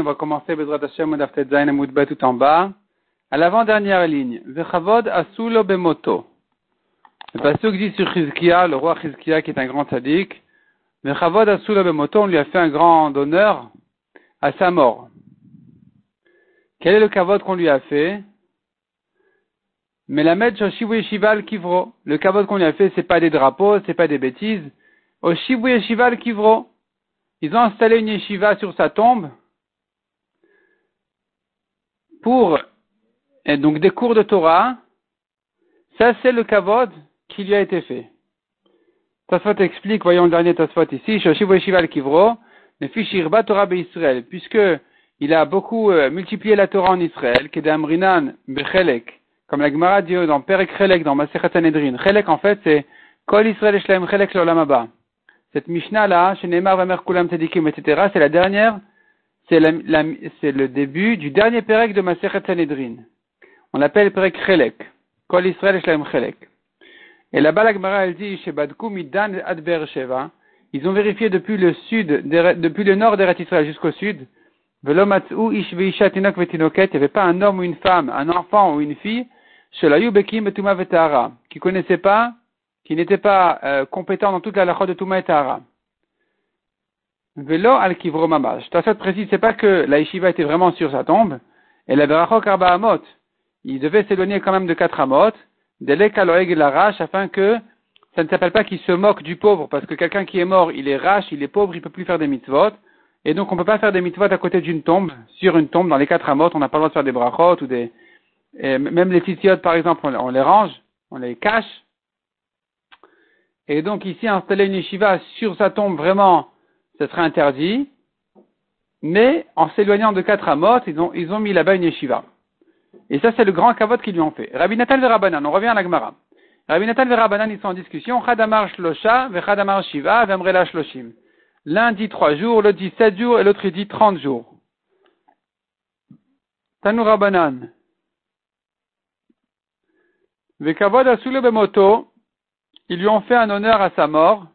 on va commencer Bezrat Hashem Amudbet tout en bas. À l'avant-dernière ligne, Vechavod Asulo Bemoto. Le pasuk dit sur Chizkia, le roi Chizkia qui est un grand sadique, Vechavod Asulo Bemoto, on lui a fait un grand honneur à sa mort. Quel est le kavod qu'on lui a fait? Melamed Shoshivu Yeshival Kivro. Le kavod qu'on lui a fait, c'est pas des drapeaux, c'est pas des bêtises. Oshivu Yeshival Kivro. Ils ont installé une yeshiva sur sa tombe pour et donc des cours de Torah. Ça, c'est le kavod qui lui a été fait. Tasfot explique, voyons le dernier Tasfot ici, Shoshivu Yeshival Kivro, Shirba Torah Israël, puisque il a beaucoup euh, multiplié la Torah en Israël, Kedamrinan Bechelek, comme la Gemara dit dans Perek Chelek, dans Masechet Sanhedrin. Chelek, en fait, c'est Kol Israël Eshlaim Chelek Lolamaba. Cette Mishnah-là, chez Neymar Vamer Kulam Tedikim, etc., c'est la dernière, c'est le début du dernier Perek de Masechet Sanhedrin. On l'appelle Perek Chelek. Kol Israël Eshlaim Chelek. Et là-bas, la Gemara, elle dit, chez Badkou Midan Ad Sheva, ils ont vérifié depuis le sud, depuis le nord d'Eretz Israël jusqu'au sud, il n'y avait pas un homme ou une femme, un enfant ou une fille, qui ne connaissait pas, qui n'était pas euh, compétent dans toute la lacha de Touma et Tahara. Velo al kivro mamash. Tassat précise, c'est pas que la yeshiva était vraiment sur sa tombe, et la verachok arba amot. Il devait s'éloigner quand même de quatre amot, delek aloeg larash, afin que ça ne s'appelle pas qu'il se moque du pauvre, parce que quelqu'un qui est mort, il est rache, il est pauvre, il peut plus faire des mitzvot, et donc on peut pas faire des mitzvot à côté d'une tombe, sur une tombe, dans les quatre amot, on n'a pas le droit de faire des brachot ou des, et même les titiotes, par exemple, on, les range, on les cache. Et donc ici, installer une yeshiva sur sa tombe, vraiment, ce serait interdit. Mais en s'éloignant de quatre amot, ils ont, ils ont mis là-bas une yeshiva. Et ça, c'est le grand kavot qu'ils lui ont fait. Rabbi Natal Verabanan, on revient à la Gemara. Rabbi Natal Verabanan, ils sont en discussion. Chadamar Shlosha, Vechadamar Shiva, Vemrela Shloshim. L'un dit trois jours, l'autre dit sept jours, et l'autre dit trente jours. Tanu Rabanan. Vekavod Bemoto, ils lui ont fait un honneur à sa mort.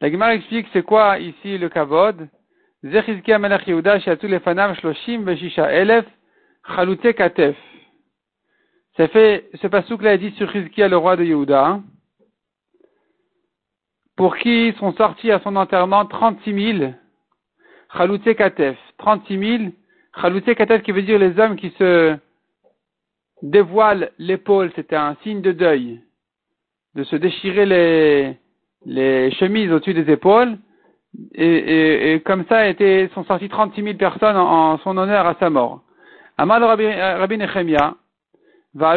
La Gemara explique c'est quoi ici le kavod. Zechizkia Yehuda shloshim veshisha elef katef. C'est fait, ce pasouk là est dit sur Chizkia, le roi de Yehuda, pour qui sont sortis à son enterrement 36 000 chalute katef. 36 000 chalute katef qui veut dire les hommes qui se dévoile l'épaule, c'était un signe de deuil, de se déchirer les, les chemises au-dessus des épaules, et, comme ça été, sont sortis 36 000 personnes en, son honneur à sa mort. Amal Rabbi Nechemia, va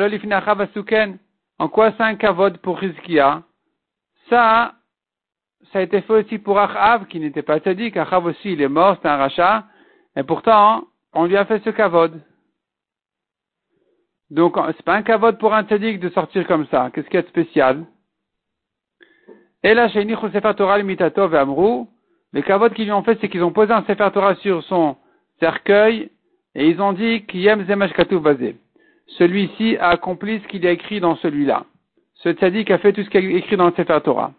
en quoi c'est un kavod pour Rizkia? Ça, ça a été fait aussi pour Achav, qui n'était pas sadique. Achav aussi, il est mort, c'est un rachat. Et pourtant, on lui a fait ce kavod. Donc, c'est pas un kavod pour un tzaddik de sortir comme ça. Qu'est-ce qu'il y a de spécial? Et là, chez Sefer Torah et Amrou, les kavod qu'ils lui ont fait, c'est qu'ils ont posé un Sefer Torah sur son cercueil et ils ont dit Kiyem Zemash Bazé. Celui-ci a accompli ce qu'il a écrit dans celui-là. Ce tzaddik a fait tout ce qu'il a écrit dans le Sefer Torah.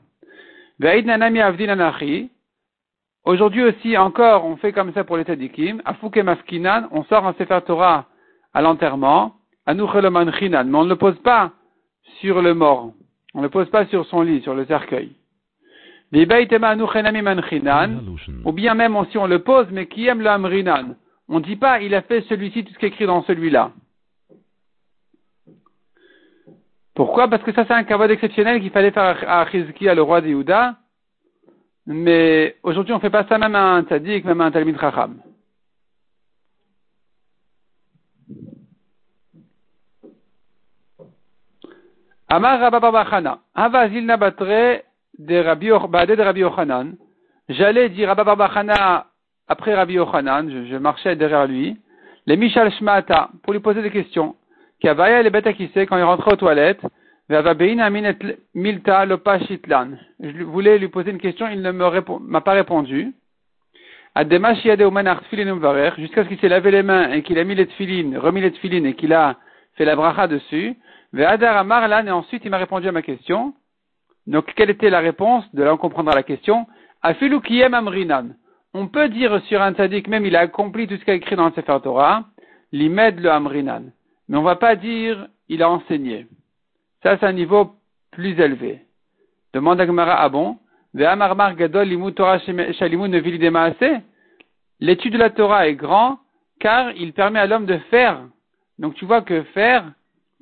Aujourd'hui aussi, encore, on fait comme ça pour les tzaddikim. Afuke Maskinan, on sort un Sefer Torah à l'enterrement mais on ne le pose pas sur le mort. On ne le pose pas sur son lit, sur le cercueil. Ou bien même si on le pose, mais qui aime le amrinan. On ne dit pas, il a fait celui-ci, tout ce qui est écrit dans celui-là. Pourquoi? Parce que ça, c'est un kavod exceptionnel qu'il fallait faire à Chizkia, le roi de Mais aujourd'hui, on ne fait pas ça même à un tzaddik, même à un talmid chacham. Amar Rabba Ava zilna batre de Rabbi de Rabbi Yochanan. J'allais dire Rabba Barbachana après Rabbi Yochanan, je, marchais derrière lui, les Mishal Shmata, pour lui poser des questions. Kavaya le sait quand il rentrait aux toilettes, milta. Je voulais lui poser une question, il ne m'a pas répondu. Jusqu'à ce qu'il s'est lavé les mains et qu'il a mis les tfilines, remis les tfilines et qu'il a fait la bracha dessus. Ve'adar Amar et ensuite il m'a répondu à ma question. Donc, quelle était la réponse De là, on comprendra la question. Afilu kiyem amrinan. on peut dire sur un tzaddik, même il a accompli tout ce qu'il a écrit dans le Sefer Torah, l'imed le amrinan. Mais on va pas dire il a enseigné. Ça, c'est un niveau plus élevé. Demande à Gemara, ah bon? L'étude de la Torah est grand car il permet à l'homme de faire. Donc tu vois que faire,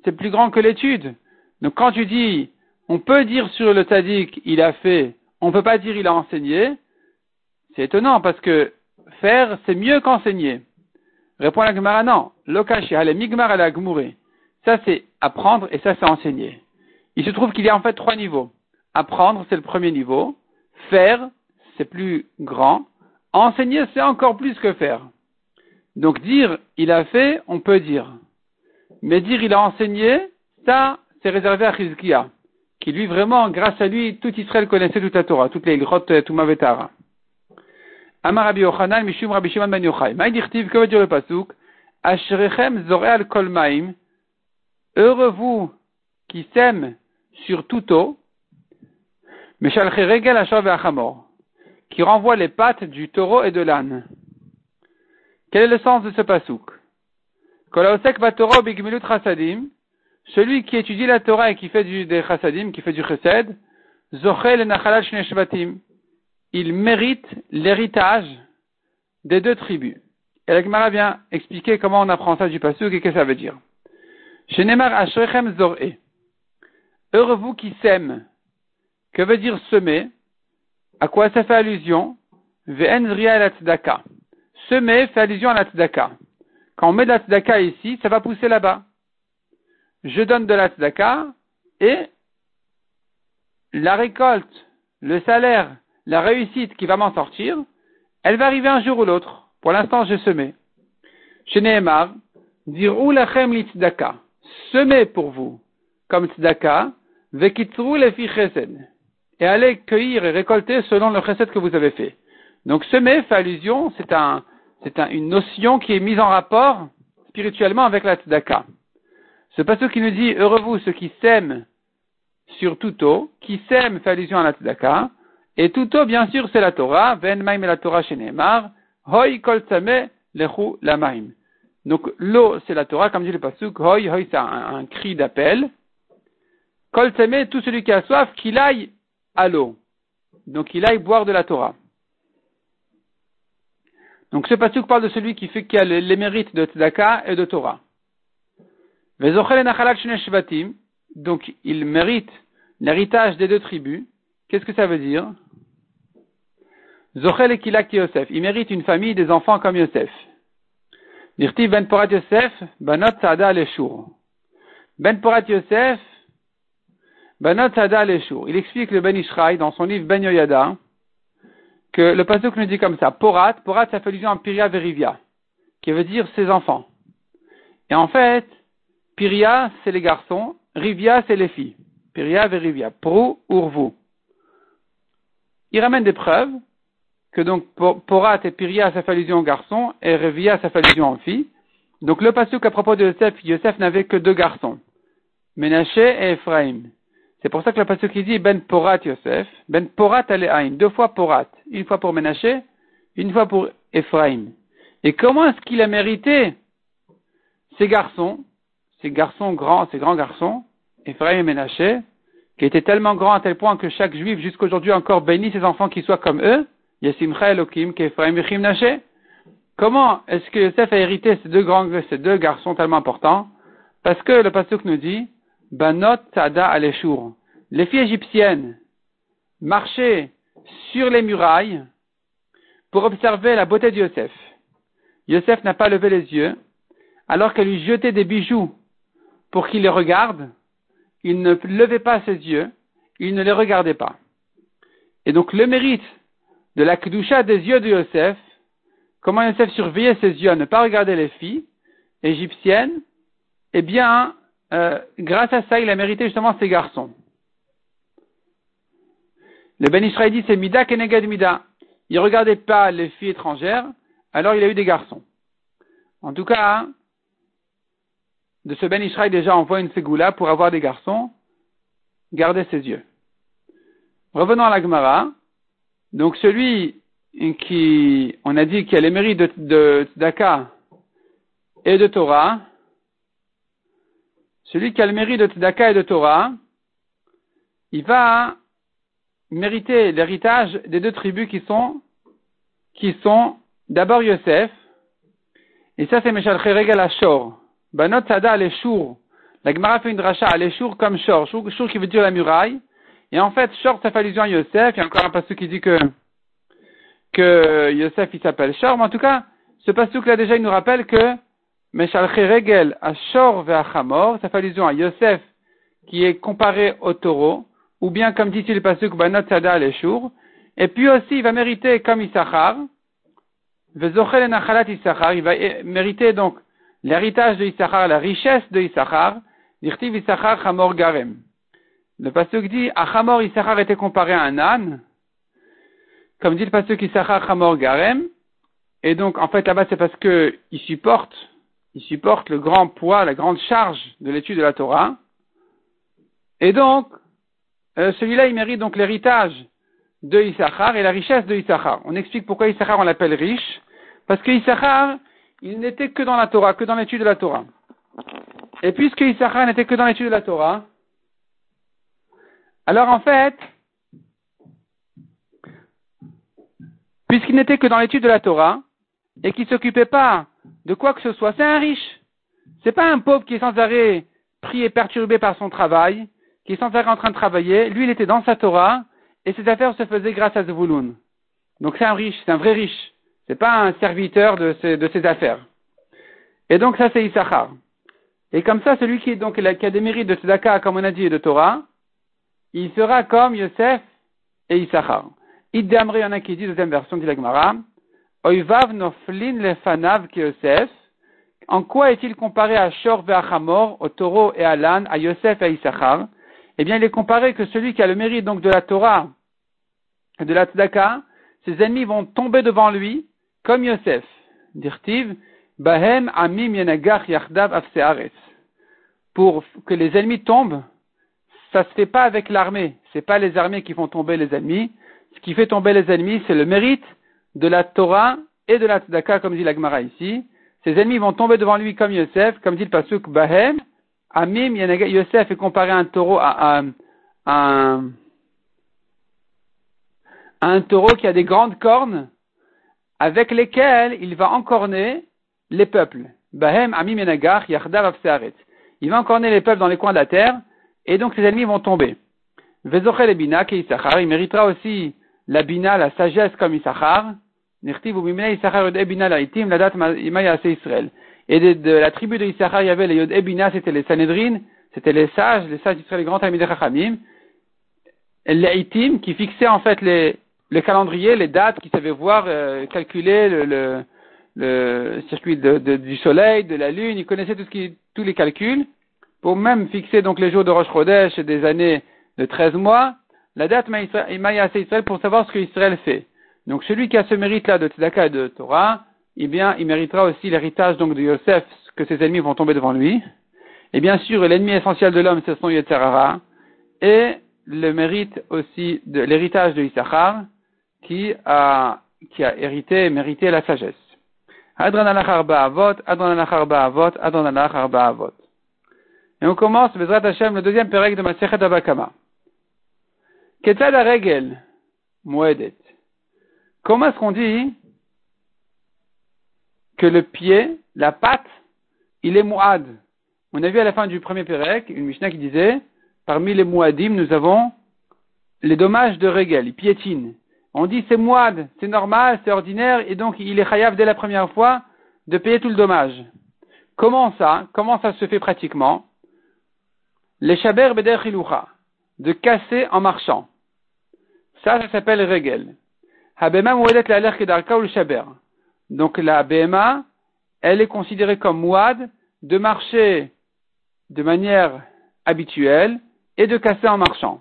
c'est plus grand que l'étude. Donc quand tu dis, on peut dire sur le tzaddik, il a fait, on peut pas dire il a enseigné, c'est étonnant parce que faire, c'est mieux qu'enseigner. Répond la Gemara, non. Lokashi, migmar ala Ça, c'est apprendre et ça, c'est enseigner. Il se trouve qu'il y a en fait trois niveaux. Apprendre, c'est le premier niveau. Faire, c'est plus grand. Enseigner, c'est encore plus que faire. Donc dire il a fait, on peut dire. Mais dire il a enseigné, ça, c'est réservé à Chizkia, qui lui vraiment, grâce à lui, tout Israël connaissait toute la Torah, toutes les grottes tout Mavetara. Amar Rabbi Yochanan, Mishum Rabbi Shimon Ben Yochai. Maïdirtiv, que veut dire le pasuk? Ashrechem zoreal kolmaim. Heureux vous qui sème sur tout eau. Meshalche regel ashav ve'achamor. Qui renvoie les pattes du taureau et de l'âne. Quel est le sens de ce pasuk? Celui qui étudie la Torah et qui fait du, des chasadim, qui fait du chesed, il mérite l'héritage des deux tribus. Et la Gemara vient expliquer comment on apprend ça du pasuk et qu'est-ce que ça veut dire. Zor'e. Heureux vous qui sème. Que veut dire semer? À quoi ça fait allusion? Semer fait allusion à la tzedaka. Quand on met de la tzedaka ici, ça va pousser là-bas. Je donne de la tzedaka et la récolte, le salaire la réussite qui va m'en sortir, elle va arriver un jour ou l'autre. Pour l'instant, j'ai semé. Chez Nehemar, dire lachem li tzedaka. Semez pour vous, comme tzedaka, vekitru le fi. Et allez cueillir et récolter selon le chesed que vous avez fait. Donc, semer fait allusion, c'est un, c'est une notion qui est mise en rapport spirituellement avec la tzedaka. Ce passage qui nous dit, heureux vous ceux qui sèment sur tout eau, qui sèment fait allusion à la tzedaka, et tout eau, bien sûr, c'est la Torah. Ven maim et la Torah chez Neymar. Hoi kol lechu la maim. Donc, l'eau, c'est la Torah, comme dit le pasuk. Hoi, hoi, c'est un, cri d'appel. Kol tout celui qui a soif, qu'il aille à l'eau. Donc, qu'il aille boire de la Torah. Donc, ce pasuk parle de celui qui fait qui a les, mérites de Tzedaka et de Torah. Donc, il mérite l'héritage des deux tribus. Qu'est-ce que ça veut dire? Zochel Kilak Yosef. Il mérite une famille des enfants comme Yosef. Ben Porat Yosef, Banot. Ben Porat Yosef, Banot. Il explique le Ben Ishraï dans son livre Ben Yoyada que le pasuk nous dit comme ça. Porat, Porat ça fait allusion à Piria Verivia, qui veut dire ses enfants. Et en fait, Piria c'est les garçons, Rivia c'est les filles. Piria Verivia. Prou, Urvu il ramène des preuves que donc Porat et Piria, ça fait allusion aux garçons, et Revia, ça fait allusion aux filles. Donc le passage à propos de Yosef, Yosef n'avait que deux garçons, Ménaché et Ephraim. C'est pour ça que le passage qui dit Ben Porat Yosef, Ben Porat Alehaim, deux fois Porat, une fois pour Ménaché, une fois pour Ephraim. Et comment est-ce qu'il a mérité ces garçons, ces garçons grands, ces grands garçons, Ephraim et Ménaché, qui était tellement grand à tel point que chaque juif jusqu'aujourd'hui encore bénit ses enfants qui soient comme eux, Comment est-ce que Yosef a hérité ces deux grands, ces deux garçons tellement importants? Parce que le pasuk nous dit, Banot Tada Aleshur. Les filles égyptiennes marchaient sur les murailles pour observer la beauté de Yosef. Yosef n'a pas levé les yeux, alors qu'elle lui jetait des bijoux pour qu'il les regarde il ne levait pas ses yeux, il ne les regardait pas. Et donc le mérite de la kedusha des yeux de Yosef, comment Yosef surveillait ses yeux à ne pas regarder les filles égyptiennes, eh bien, euh, grâce à ça, il a mérité justement ses garçons. Le Ben Israël dit c'est Mida Kenegad Mida. Il ne regardait pas les filles étrangères, alors il a eu des garçons. En tout cas, de ce Ben Israël déjà envoie une ségoula pour avoir des garçons, garder ses yeux. Revenons à la Gemara. Donc celui qui, on a dit qu'il y a les mérites de, Tzedaka et de Torah, celui qui a le mérite de Tzedaka et de Torah, il va mériter l'héritage des deux tribus qui sont, qui sont d'abord Yosef, et ça c'est Meshal Regal Ashor. Banot Sada Aleshur. La Gemara fait une dracha Aleshur comme Shor. Shur qui veut dire la muraille. Et en fait, Shor ça fait allusion à Yosef. Il y a encore un passage qui dit que, que Yosef il s'appelle Shor. Mais en tout cas, ce passage là déjà il nous rappelle que Meshal Regel Ashor Ve'achamor, ça fait allusion à Yosef qui est comparé au taureau ou bien comme dit-il le pasuk Banot Sada Aleshur. Et puis aussi, il va mériter comme Issachar, Issachar, il va mériter donc l'héritage de Issachar, la richesse de Issachar, Dirtiv Issachar Hamor Garem. Le pasuk dit, Achamor Issachar était comparé à un âne, comme dit le pasuk Issachar Hamor Garem, et donc en fait là-bas c'est parce que il supporte, il supporte le grand poids, la grande charge de l'étude de la Torah, et donc euh, celui-là, il mérite donc l'héritage de Issachar et la richesse de Issachar. On explique pourquoi Issachar on l'appelle riche. Parce que Issachar, il n'était que dans la Torah, que dans l'étude de la Torah. Et puisque Issachar n'était que dans l'étude de la Torah, alors en fait, puisqu'il n'était que dans l'étude de la Torah, et qu'il ne s'occupait pas de quoi que ce soit, c'est un riche. C'est pas un pauvre qui est sans arrêt pris et perturbé par son travail, qui est sans arrêt en train de travailler, lui il était dans sa Torah, et ses affaires se faisaient grâce à Zvouloun. Donc c'est un riche, c'est un vrai riche. C'est pas un serviteur de ses, de affaires. Et donc ça c'est Issachar. Et comme ça, celui qui, est donc, a des mérites de Tzedaka, comme on a dit, et de Torah, il sera comme Yosef et Issachar. Il y qui dit, deuxième version dit la Gemara, Noflin. En quoi est-il comparé à Shor Hamor, au taureau et à l'âne, à Yosef et à Issachar? Eh bien, il est comparé que celui qui a le mérite donc de la Torah et de la Tzedaka, ses ennemis vont tomber devant lui, comme Yosef. Dirtiv, Bahem Amim Yenagach Yachdav. Pour que les ennemis tombent, ça se fait pas avec l'armée. C'est pas les armées qui font tomber les ennemis. Ce qui fait tomber les ennemis, c'est le mérite de la Torah et de la Tzedaka, comme dit l'Agmara ici. Ses ennemis vont tomber devant lui comme Yosef, comme dit le Pasuk Bahem, Amim Yosef est comparé à un taureau, à, un, un taureau qui a des grandes cornes avec lesquelles il va encorner les peuples. Bahem Amim Yenagach Yachdav Il va encorner les peuples dans les coins de la terre et donc ses ennemis vont tomber. Vezochel Bina il méritera aussi la bina, la sagesse comme Issachar. Et de, la tribu de Issachar, il y avait les Yod Ebina, c'était les Sanhedrin, c'était les sages, les sages d'Israël, les grands amis de Chachamim. Les Itim, qui fixaient en fait les, le calendrier, les dates, qui savaient voir, euh, calculer le, le, circuit du soleil, de la lune, ils connaissaient tous les calculs, pour même fixer donc les jours de Rosh Chodesh et des années de 13 mois, la date Maïa Israël pour savoir ce que Israël fait. Donc celui qui a ce mérite-là de Tzedaka et de Torah, eh bien, il méritera aussi l'héritage donc de Yosef, que ses ennemis vont tomber devant lui. Et bien sûr, l'ennemi essentiel de l'homme, ce sont Yetzerara, et le mérite aussi de l'héritage de Issachar, qui a, qui a hérité et mérité la sagesse. Et on commence, Bezrat Hashem, le deuxième pérec de Masechet Abakama. Ketzad regel, Moedet. Comment est-ce qu'on dit que le pied, la patte, il est mouad. On a vu à la fin du premier Pérec une Mishnah qui disait, parmi les mouadim, nous avons les dommages de régel, il piétine. On dit c'est mouad, c'est normal, c'est ordinaire, et donc il est chayav dès la première fois de payer tout le dommage. Comment ça? Comment ça se fait pratiquement? Les shaber beder de casser en marchant. Ça, ça s'appelle régel. Habema mouedet la le shaber. Donc la BMA, elle est considérée comme mouad de marcher de manière habituelle et de casser en marchant.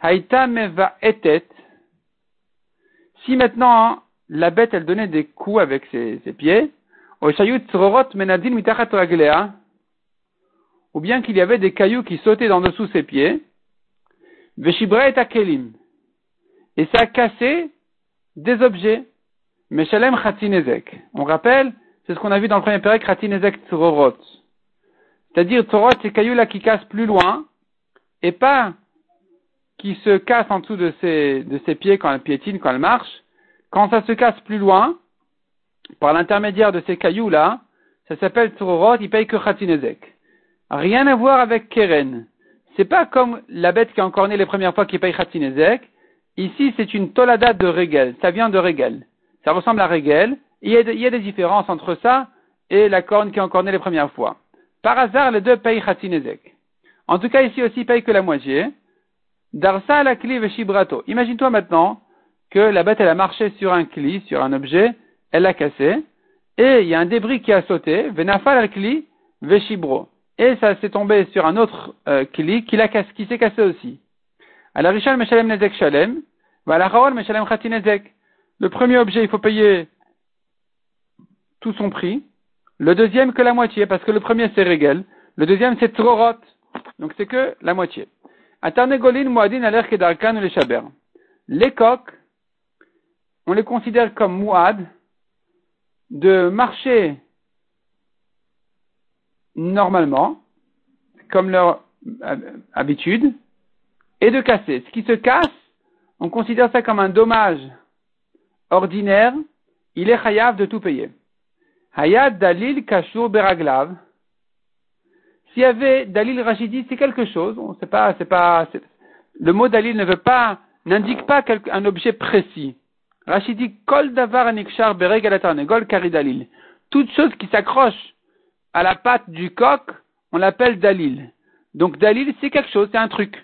Haïta meva etet. Si maintenant la bête elle donnait des coups avec ses, pieds, ou bien qu'il y avait des cailloux qui sautaient dans dessous ses pieds, et ça a cassé des objets Meshalem Khatinezek. On rappelle, c'est ce qu'on a vu dans le premier pérec, Khatinezek Tzorot. C'est-à-dire, Tzorot, c'est cailloux là qui casse plus loin, et pas qui se casse en dessous de ses, pieds quand elle piétine, quand elle marche. Quand ça se casse plus loin, par l'intermédiaire de ces cailloux là, ça s'appelle Tzorot, il paye que Khatinezek. Rien à voir avec Keren. C'est pas comme la bête qui a encore né les premières fois qui paye Khatinezek. Ici, c'est une tolada de Regel. Ça vient de Regel. Ça ressemble à Regel. Il y, a, des différences entre ça et la corne qui a encore né les premières fois. Par hasard, les deux payent Khatinezek. En tout cas, ici aussi, payent que la moitié. Darsa la cli shibrato. Imagine-toi maintenant que la bête, elle a marché sur un cli, sur un objet, elle l'a cassé, et il y a un débris qui a sauté, venafal al cli veshibro et ça s'est tombé sur un autre euh, kli qui, qui s'est cassé aussi. Alors, Rishal Meshalem Nezek Shalem, Meshalem Nezek. Le premier objet, il faut payer tout son prix. Le deuxième, que la moitié, parce que le premier, c'est Regel. Le deuxième, c'est Trorot. Donc, c'est que la moitié. Atarnegolin, Muadin, Aler, Kedarkan les Shaber. Les coques, on les considère comme Muad, de marcher normalement, comme leur euh, habitude, et de casser. Ce qui se casse, on considère ça comme un dommage ordinaire, il est chayav de tout payer. Hayad dalil kashur beraglav. S'il y avait dalil rachidi, c'est quelque chose, on sait pas, c'est pas, le mot dalil ne veut pas, n'indique pas un objet précis. Rachidi kol davar anikshar gol kari dalil. Toute chose qui s'accroche à la patte du coq, on l'appelle dalil. Donc dalil, c'est quelque chose, c'est un truc.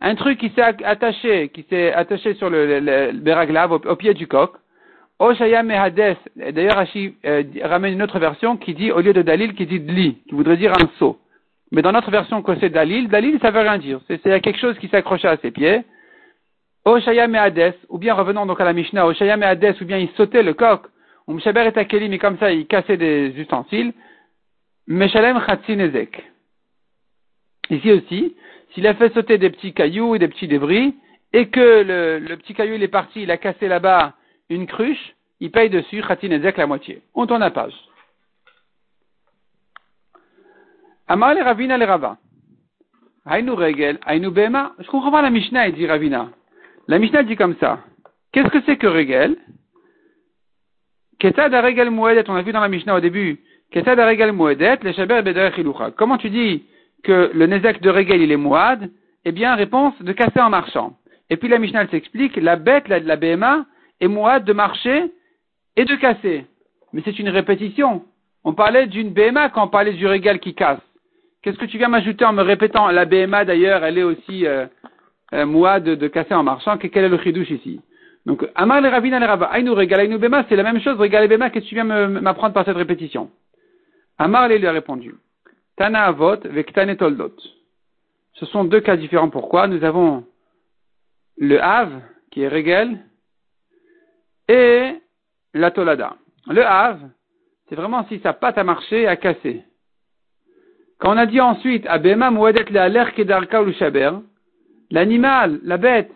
Un truc qui s'est attaché, qui s'est attaché sur le, le, au, pied du coq. Oshaya mehades. D'ailleurs, Hachi euh, ramène une autre version qui dit, au lieu de dalil, qui dit dli, qui voudrait dire un seau. Mais dans notre version, que c'est dalil, dalil, ça veut rien dire. C'est quelque chose qui s'accrochait à ses pieds. Oshaya mehades, ou bien revenons donc à la Mishnah, Oshaya mehades, ou bien il sautait le coq. Umshaber et akeli, mais comme ça, il cassait des ustensiles. Meshalem Chatzinezek. Ici aussi, s'il a fait sauter des petits cailloux et des petits débris, et que le, petit caillou il est parti, il a cassé là-bas une cruche, il paye dessus Chatzinezek la moitié. On tourne la page. Amar le Ravina le Rava. Aïnu Regel, Aïnu Bema. Je comprends pas la Mishnah, il dit Ravina. La Mishnah dit comme ça. Qu'est-ce que c'est que Regel? Ketad Regel Mouedet, on a vu dans la Mishnah au début Comment tu dis que le Nezek de Regel il est Mouad Eh bien, réponse de casser en marchant. Et puis la Mishnah s'explique, la bête la, la BMA est Mouad de marcher et de casser. Mais c'est une répétition. On parlait d'une BMA quand on parlait du Regel qui casse. Qu'est-ce que tu viens m'ajouter en me répétant La BMA d'ailleurs, elle est aussi euh, euh de, casser en marchant? Quel est le chidouche ici? Donc, Amar le Ravina Rava, Aïnou Regal, Aïnou Bema, c'est la même chose, Regal et Bema, qu'est-ce que tu viens m'apprendre par cette répétition? Amarle lui a répondu, Tana Avot Vektane Toldot. Ce sont deux cas différents. Pourquoi? Nous avons le Hav, qui est Regel, et la Tolada. Le Hav, c'est vraiment si sa patte a marché et a cassé. Quand on a dit ensuite, Abema Mouedet le Kedarka Shaber, l'animal, la bête,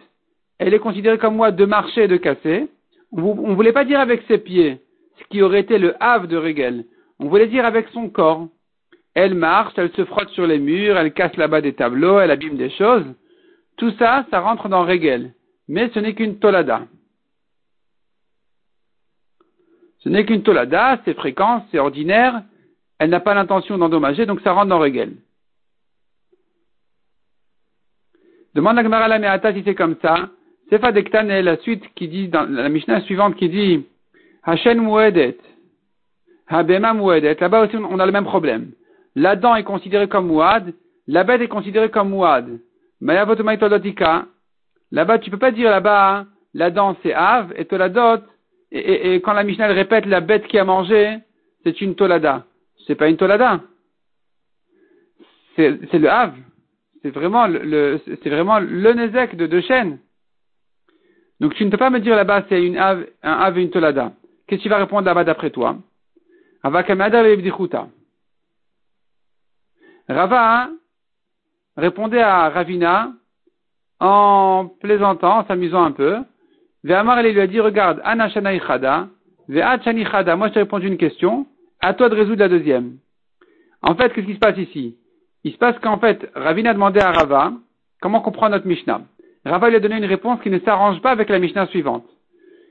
elle est considérée comme moi de marcher et de casser. On ne voulait pas dire avec ses pieds, ce qui aurait été le Hav de Regel. On voulait dire avec son corps. Elle marche, elle se frotte sur les murs, elle casse là-bas des tableaux, elle abîme des choses. Tout ça, ça rentre dans Regel. Mais ce n'est qu'une tolada. Ce n'est qu'une tolada, c'est fréquent, c'est ordinaire, elle n'a pas l'intention d'endommager, donc ça rentre dans Regel. Demande la Meata si c'est comme ça. Sefa Dektan est la suite qui dit, dans la Mishnah suivante qui dit, Hashem Mouedet. Là-bas aussi, on a le même problème. La dent est considérée comme mouad, la bête est considérée comme mouad. Là-bas, tu peux pas dire là-bas, hein, la dent c'est av, et toladot, et, et, quand la Mishnah répète la bête qui a mangé, c'est une tolada. C'est pas une tolada. C'est le av. C'est vraiment le, c'est vraiment le nezek de deux chaînes. Donc tu ne peux pas me dire là-bas c'est une av, un av et une tolada. Qu'est-ce que tu vas répondre là-bas d'après toi? Rava répondait à Ravina en plaisantant, en s'amusant un peu. Ve'amar lui a dit, regarde, Anashana Ve'at shani chada. Moi, je t'ai répondu une question. À toi de résoudre la deuxième. En fait, qu'est-ce qui se passe ici? Il se passe qu'en fait, Ravina a demandé à Rava comment comprendre notre Mishnah. Rava lui a donné une réponse qui ne s'arrange pas avec la Mishnah suivante.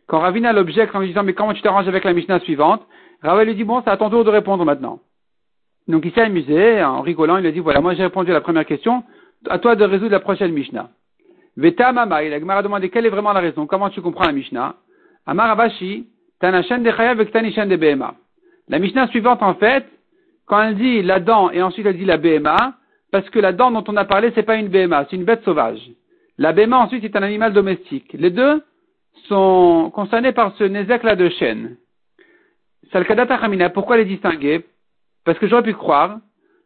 Quand Ravina l'objecte en lui disant mais comment tu t'arranges avec la Mishnah suivante, Rava lui dit bon c'est à ton tour de répondre maintenant. Donc il s'est amusé en rigolant, il a dit voilà moi j'ai répondu à la première question, à toi de résoudre la prochaine Mishnah. Veta mama, il a demandé quelle est vraiment la raison, comment tu comprends la Mishnah? Amar Abashi, tanishan de avec tanishan de behema. La Mishnah suivante en fait, quand elle dit la dent et ensuite elle dit la behema, parce que la dent dont on a parlé c'est pas une behema, c'est une bête sauvage. La behema ensuite est un animal domestique. Les deux sont concernés par ce nézek-là de chêne. Salkadata Hamina, pourquoi les distinguer Parce que j'aurais pu croire,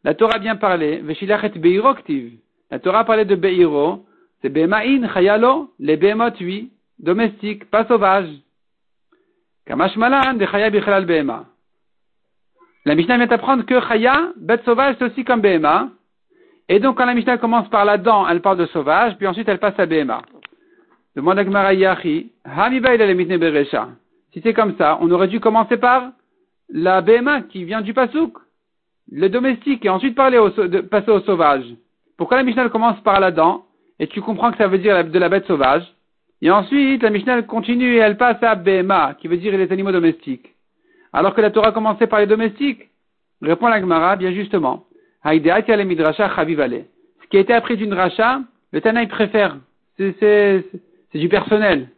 la Torah a bien parlé, Veshilachet Beiro La Torah a parlé de Beiro, c'est Behema'in, Chayalo, les Behemot, oui, domestiques, pas sauvages. Kamashmalan, de Chaya Bichalal Behema. La Mishnah vient apprendre que Chaya, bête sauvage, c'est aussi comme Behema. Et donc, quand la Mishnah commence par la dent, elle parle de sauvage, puis ensuite elle passe à Behema. Demande à Gmara Yachi, Si c'est comme ça, on aurait dû commencer par la BMA qui vient du pasouk, le domestique, et ensuite parler au, de, passer au sauvage. Pourquoi la Mishnah commence par la dent, et tu comprends que ça veut dire de la bête sauvage, et ensuite la Mishnah continue et elle passe à BMA, qui veut dire les animaux domestiques. Alors que la Torah commençait par les domestiques. Répond la Gemara, bien justement. Ce qui a été appris d'une racha, le Tanaï préfère. C'est c'est du personnel.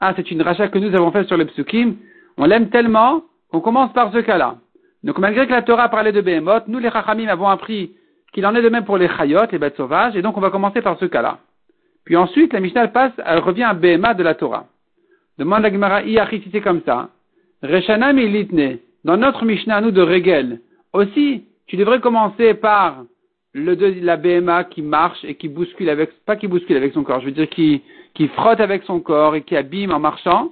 Ah, c'est une rachat que nous avons fait sur le psukim. On l'aime tellement qu'on commence par ce cas-là. Donc malgré que la Torah parlait de Behemoth, nous les Chachamim avons appris qu'il en est de même pour les Chayot, les bêtes sauvages, et donc on va commencer par ce cas-là. Puis ensuite, la Mishnah passe, elle revient à Behemoth de la Torah. Demande la Gemara, c'est comme ça. Reshanam litne. Dans notre Mishnah, nous, de Regel, aussi, tu devrais commencer par la BMA qui marche et qui bouscule avec, pas qui bouscule avec son corps, je veux dire qui, qui frotte avec son corps et qui abîme en marchant.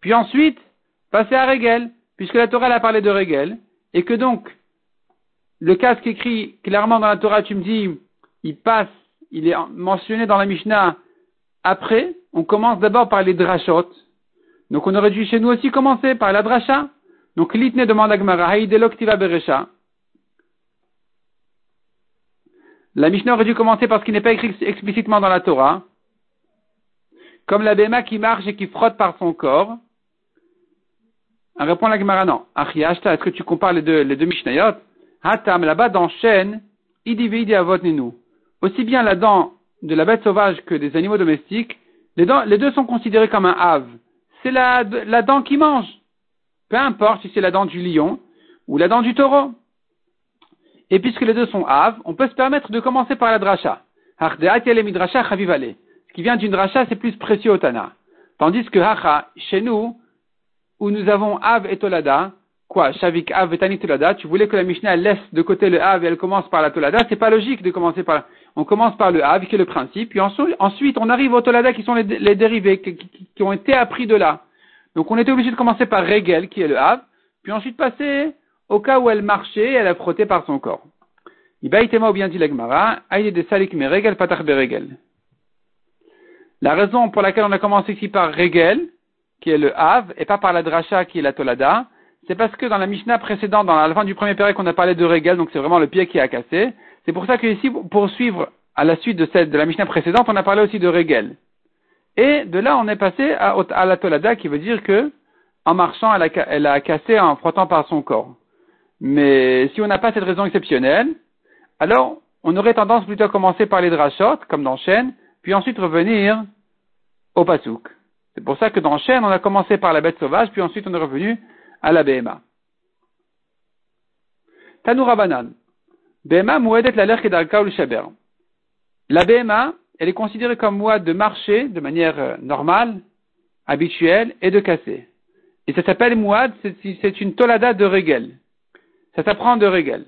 Puis ensuite, passer à Régel, puisque la Torah a parlé de Régel, et que donc, le casque écrit clairement dans la Torah, tu me dis, il passe, il est mentionné dans la Mishnah après, on commence d'abord par les drachot. Donc on aurait dû chez nous aussi commencer par la dracha. Donc l'itne demande à Gmara, beresha. La Mishnah aurait dû commencer par ce qui n'est pas écrit explicitement dans la Torah, comme la béma qui marche et qui frotte par son corps. On répond la Gemara, non. est-ce que tu compares les deux, les Mishnayot? Hatam, là-bas dans Chêne, Idividi avot. Aussi bien la dent de la bête sauvage que des animaux domestiques, les, deux sont considérés comme un ave. C'est la, dent qui mange. Peu importe si c'est la dent du lion ou la dent du taureau. Et puisque les deux sont Av, on peut se permettre de commencer par la dracha. Qui vient d'une dracha, c'est plus précieux au Tana. Tandis que Hacha, chez nous, où nous avons Av et Tolada, quoi, Shavik Av et Tani Tolada, tu voulais que la Mishnah laisse de côté le Av et elle commence par la Tolada, c'est pas logique de commencer par, on commence par le Av qui est le principe, puis ensuite on arrive au Tolada qui sont les, dérivés, qui, ont été appris de là. Donc on était obligé de commencer par Regel qui est le Av, puis ensuite passer au cas où elle marchait, elle a frotté par son corps. Ibaïtema ou bien dit l'Agmara, de salik regel patach beregel. La raison pour laquelle on a commencé ici par regel, qui est le Hav, et pas par la dracha qui est la tolada, c'est parce que dans la Mishnah précédente, dans la fin du premier période, on a parlé de regel, donc c'est vraiment le pied qui a cassé. C'est pour ça que ici, pour suivre à la suite de cette, de la Mishnah précédente, on a parlé aussi de regel. Et de là, on est passé à, la tolada, qui veut dire que, en marchant, elle a, cassé en frottant par son corps. Mais si on n'a pas cette raison exceptionnelle, alors on aurait tendance plutôt à commencer par les drachot, comme dans Chêne, puis ensuite revenir au pasouk. C'est pour ça que dans Chêne, on a commencé par la bête sauvage, puis ensuite on est revenu à la BMA. Tanoura Banan. BMA mouedet la le shaber. La BMA, elle est considérée comme moi de marcher de manière euh, normale, habituelle, et de casser. Et ça s'appelle mouad, c'est une tolada de régel. Ça s'apprend de Regel.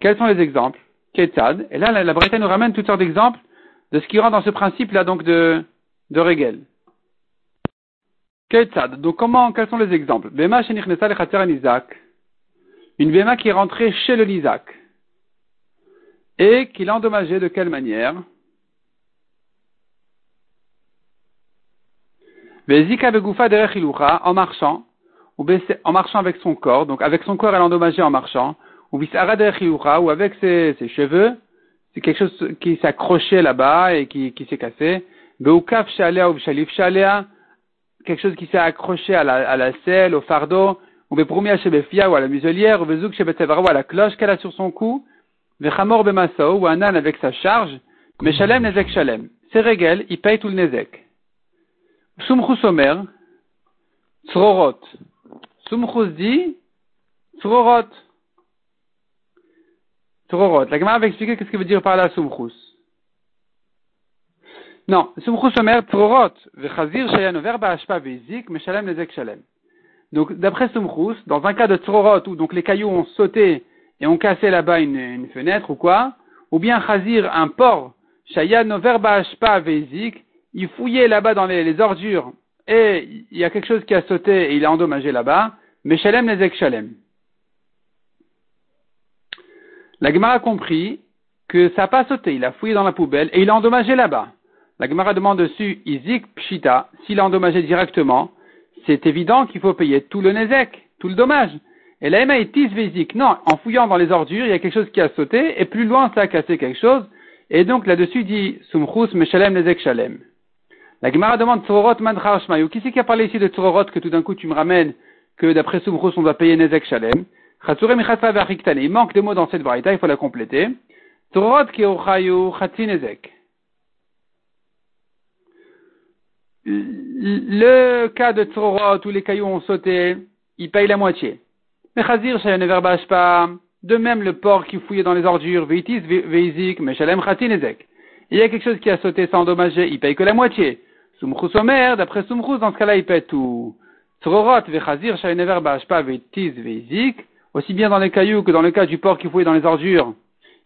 Quels sont les exemples? Ketzad. Et là, la, la nous ramène toutes sortes d'exemples de ce qui rentre dans ce principe-là, donc de, de Regel. Donc, comment, quels sont les exemples? Bema. Une Bema qui est rentrée chez le Lizak. Et qui l'a endommagé de quelle manière? En marchant, ou en marchant avec son corps, donc avec son corps elle endommagée en marchant, ou ou avec ses cheveux, c'est quelque chose qui s'est accroché là-bas et qui, qui s'est cassé, ou quelque chose qui s'est accroché à la, à la selle, au fardeau, ou ou à la muselière, ou ou à la cloche qu'elle a sur son cou, Vechamor bemaso, ou un âne avec sa charge, Meshalem nezek shalem. C'est régel, il paye tout le nezek. Sumchus omer, tzrorot. Sumchus dit, tzrorot. Tzrorot. La Gemara va expliquer qu'est-ce qu'il veut dire par là sumchus. Non, sumchus omer, tzrorot. Vechazir shayan over ba'ashpa vezik, meshalem nezek shalem. Donc, d'après Sumchus, dans un cas de tzrorot où donc les cailloux ont sauté et on cassait là-bas une, fenêtre ou quoi, ou bien Chazir, un porc, Shayan Overbashpa Vezik, il fouillait là-bas dans les, ordures et il y a quelque chose qui a sauté et il a endommagé là-bas, mais Shalem Nezek Shalem. La Gemara a compris que ça n'a pas sauté, il a fouillé dans la poubelle et il a endommagé là-bas. La Gemara demande dessus, Izik Pshita, s'il a endommagé directement, c'est évident qu'il faut payer tout le Nezek, tout le dommage. Et la est tisvezik. Non, en fouillant dans les ordures, il y a quelque chose qui a sauté, et plus loin, ça a cassé quelque chose. Et donc, là-dessus, dit, sumchus meshalem nezek shalem. La Gemara demande, tzorot man Qui c'est qui a parlé ici de tzorot que tout d'un coup tu me ramènes que d'après sumchus on va payer nezek shalem? Il manque des mots dans cette variété, il faut la compléter. Tzorot. Le cas de tzorot où les cailloux ont sauté, il paye la moitié. Mais Chazir, pas. De même, le porc qui fouillait dans les ordures, Veitis, Veizik, Meshalem, Khatinezek. Il y a quelque chose qui a sauté sans endommager, il paye que la moitié. Sumchus Omer, d'après Sumchus, dans ce cas-là, il paye tout. Tzrorot, Vechazir, Shayenever, pas. Veitis, Veizik. Aussi bien dans les cailloux que dans le cas du porc qui fouillait dans les ordures.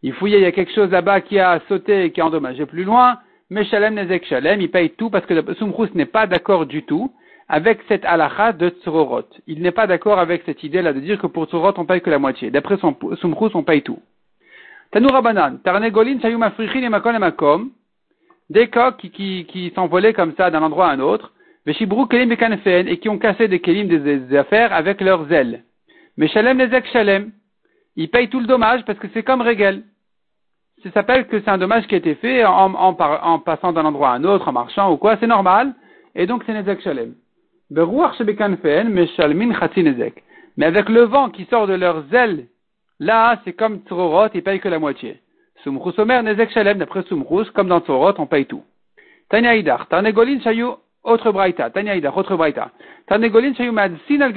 Il fouillait, il y a quelque chose là-bas qui a sauté et qui a endommagé plus loin. Meshalem, Nezek, Shalem, il paye tout parce que Sumchus n'est pas d'accord du tout avec cette halakha de Tzorot. Il n'est pas d'accord avec cette idée-là de dire que pour Tzorot, on paye que la moitié. D'après son on paye tout. Tanoura Rabanan, Tarnegolin, Sayum Africhin et Makom et Makom, des coqs qui s'envolaient comme ça d'un endroit à un autre, Veshibrou Kelim et et qui ont cassé des Kelim des, affaires avec leurs ailes. Mais Shalem Nezek Shalem, ils payent tout le dommage parce que c'est comme Régel. Ça s'appelle que c'est un dommage qui a été fait en, passant d'un endroit à un autre, en marchant ou quoi, c'est normal, et donc c'est Nezek Shalem. Mais avec le vent qui sort de leurs ailes, là, c'est comme Tzorot, ils payent que la moitié. Sumchus Omer Nezek Shalem, d'après Sumchus, comme dans Tzorot, on paye tout. Tanya Idar, Tarnegolin Shayu, autre braïta. Tanya Idar, autre braïta. Tarnegolin Shayu Madsin al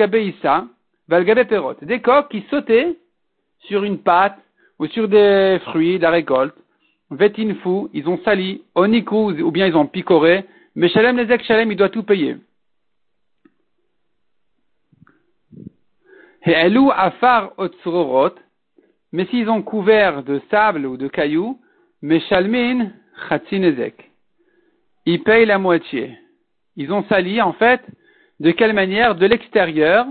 Des coqs qui sautaient sur une pâte ou sur des fruits de la récolte. Vetinfu, ils ont sali, Oniku, ou bien ils ont picoré. Mais Shalem Nezek Shalem, il doit tout payer. Elou afar otzrorot, mais s'ils ont couvert de sable ou de cailloux, meshalmin chatzinezek. Ils payent la moitié. Ils ont sali, en fait, de quelle manière? De l'extérieur,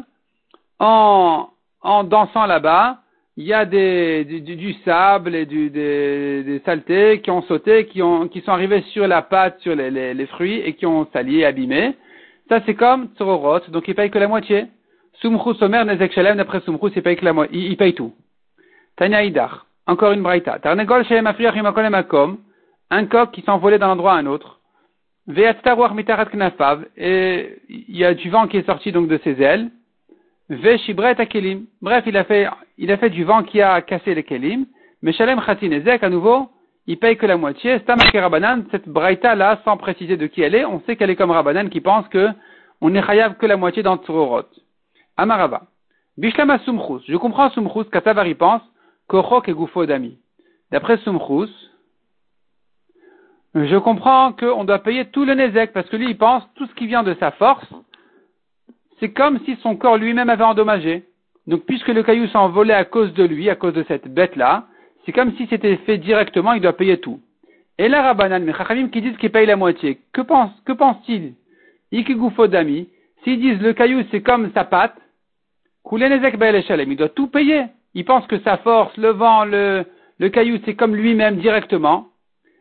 en, en dansant là-bas, il y a des, du, sable et du, des, des, saletés qui ont sauté, qui, ont, qui sont arrivés sur la pâte, sur les, les, les fruits et qui ont sali, abîmé. Ça, c'est comme tzororot, donc ils payent que la moitié. Sumchus Omer Nezek Shalem, d'après Sumchus, il paye, que la il, il paye tout. Tanya Idar, encore une braïta. Tarnegol Shalem Afriach Imakolem Akom, un coq qui s'envolait d'un endroit à un autre. Ve'atztaruach Mitarat Knafav, et il y a du vent qui est sorti donc de ses ailes. Ve'shibret Akelim. Bref, il a fait, il a fait du vent qui a cassé les Kelim. Mais Shalem Khatin Ezek, à nouveau, il paye que la moitié. Stamak Rabanan, cette braïta là, sans préciser de qui elle est, on sait qu'elle est comme Rabanan qui pense que on n'est chayav que la moitié dans Tsurorot. Amarava. Bishlama Sumchus. Je comprends Sumchus, Katavari pense, Kochok et Goufo d'ami. D'après Sumchus, je comprends qu'on doit payer tout le Nezek, parce que lui, il pense, tout ce qui vient de sa force, c'est comme si son corps lui-même avait endommagé. Donc, puisque le caillou s'est envolé à cause de lui, à cause de cette bête-là, c'est comme si c'était fait directement, il doit payer tout. Et là, Rabbanan, mais Chachamim qui disent qu'il paye la moitié, que pense, que pense-t-il? Ikigufo d'ami, s'ils disent le caillou c'est comme sa patte, il doit tout payer. Il pense que sa force, le vent, le, le caillou, c'est comme lui-même directement.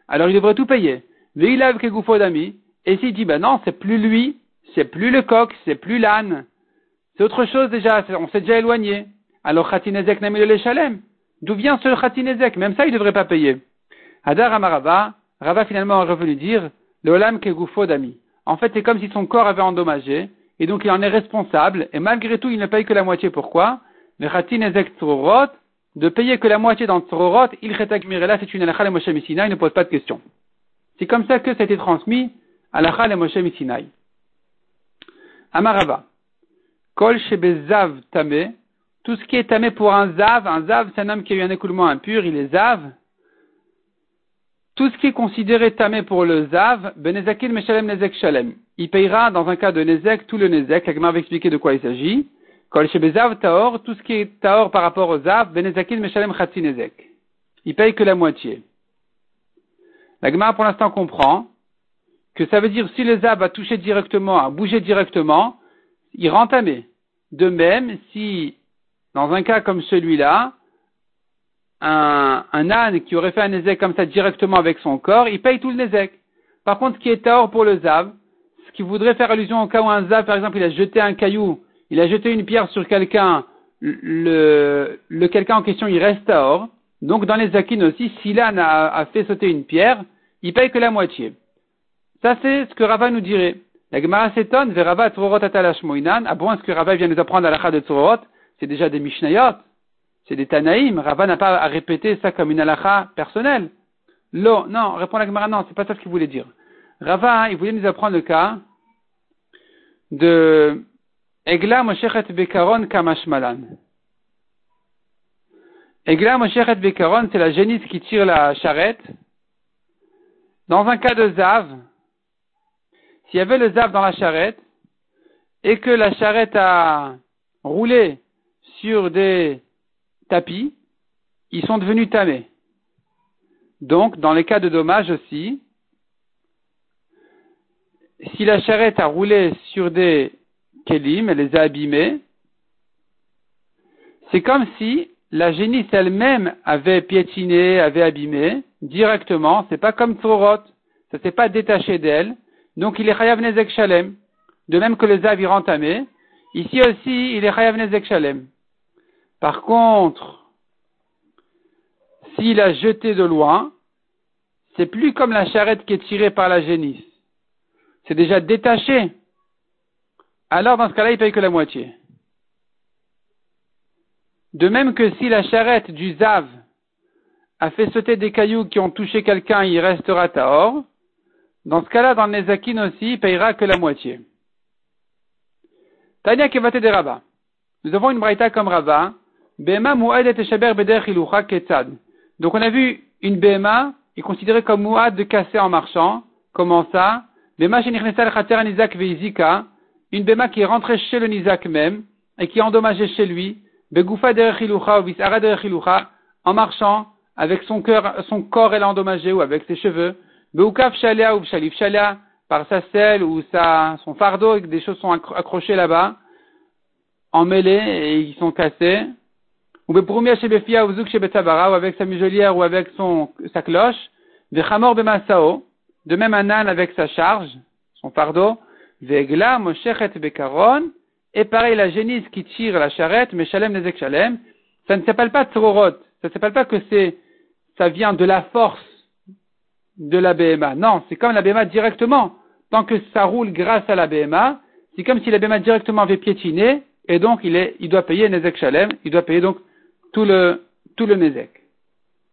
Alors il devrait tout payer. Et s'il dit, ben non, c'est plus lui, c'est plus le coq, c'est plus l'âne, C'est autre chose déjà, on s'est déjà éloigné. Alors Khatinezek n'a le Shalem. D'où vient ce Khatinezek Même ça, il ne devrait pas payer. Hadar Amarava, Rava finalement est revenu dire, le Olam Kegoufo d'ami. En fait, c'est comme si son corps avait endommagé, et donc il en est responsable, et malgré tout, il ne paye que la moitié. Pourquoi? Le Khatinezek Tzorot, de payer que la moitié dans Tzorot, il Mirela, c'est une alakha le Moshe il ne pose pas de question. C'est comme ça que ça a été transmis à la le Moshe. Amarava. Kol Shebezav Tame, tout ce qui est tamé pour un zav, un zav c'est un homme qui a eu un écoulement impur, il est zav. Tout ce qui est considéré tamé pour le zav, benezakin meshalem nezek shalem. Il payera dans un cas de nezek tout le nezek. La va expliquer de quoi il s'agit. Kol shebezav taor, tout ce qui est taor par rapport au zav, benezakin meshalem chatzi nezek. Il paye que la moitié. La pour l'instant comprend que ça veut dire si le zav a touché directement, a bougé directement, il rend tamé. De même, si dans un cas comme celui-là, un, âne qui aurait fait un nézek comme ça directement avec son corps, il paye tout le nézek. Par contre, ce qui est taor pour le zav, ce qui voudrait faire allusion au cas où un zav, par exemple, il a jeté un caillou, il a jeté une pierre sur quelqu'un, le, le quelqu'un en question, il reste taor. Donc, dans les zakin aussi, si l'âne a, fait sauter une pierre, il paye que la moitié. Ça, c'est ce que Rava nous dirait. La Gemara s'étonne, Verava Tzorot Atalashmoinan. Ah bon, est-ce que Rava vient nous apprendre à de Tzorot c'est déjà des Mishnayot, c'est des Tanaïm. Rava n'a pas à répéter ça comme une halakha personnelle. Lo, non, répond la Gemara, non, c'est pas ça qu'il voulait dire. Rava, il voulait nous apprendre le cas de Egla Moshechet Bekaron Kamashmalan. Egla Moshechet Bekaron, c'est la génisse qui tire la charrette. Dans un cas de Zav, s'il y avait le Zav dans la charrette, et que la charrette a roulé sur des tapis, ils sont devenus tamés. Donc, dans les cas de dommage aussi, si la charrette a roulé sur des kelim, elle les a abîmés, c'est comme si la génisse elle-même avait piétiné, avait abîmé directement. C'est pas comme Torot, ça s'est pas détaché d'elle. Donc il est chayav nezek shalem. De même que le zav y entamé. Ici aussi, il est chayav nezek shalem. Par contre, s'il a jeté de loin, c'est plus comme la charrette qui est tirée par la génisse. C'est déjà détaché. Alors, dans ce cas-là, il paye que la moitié. De même que si la charrette du Zav a fait sauter des cailloux qui ont touché quelqu'un, il restera Tahor. Dans ce cas-là, dans les Nezakin aussi, il payera que la moitié. Tania Kevate de Rabat. Nous avons une braïta comme Rabat donc on a vu une Bema est considérée comme Muad de casser en marchant. Comment ça? Une Bema qui est rentrée chez le Nizak même et qui est endommagée chez lui. En marchant avec son cœur, son corps elle est endommagée ou avec ses cheveux. Par sa selle ou sa, son fardeau, des choses sont accrochées là-bas, emmêlées et ils sont cassés. Ou avec sa muselière ou avec son, sa cloche, de même un âne avec sa charge, son fardeau, vegla moshechet bekaron, et pareil la génisse qui tire la charrette, mais shalem nezek shalem, ça ne s'appelle pas tzorot, ça ne s'appelle pas que c'est, ça vient de la force de la BMA. Non, c'est comme la BMA directement. Tant que ça roule grâce à la BMA, c'est comme si la BMA directement avait piétiné, et donc il, est, il doit payer Nezek Shalem, il doit payer donc tout le, tout le Nezek.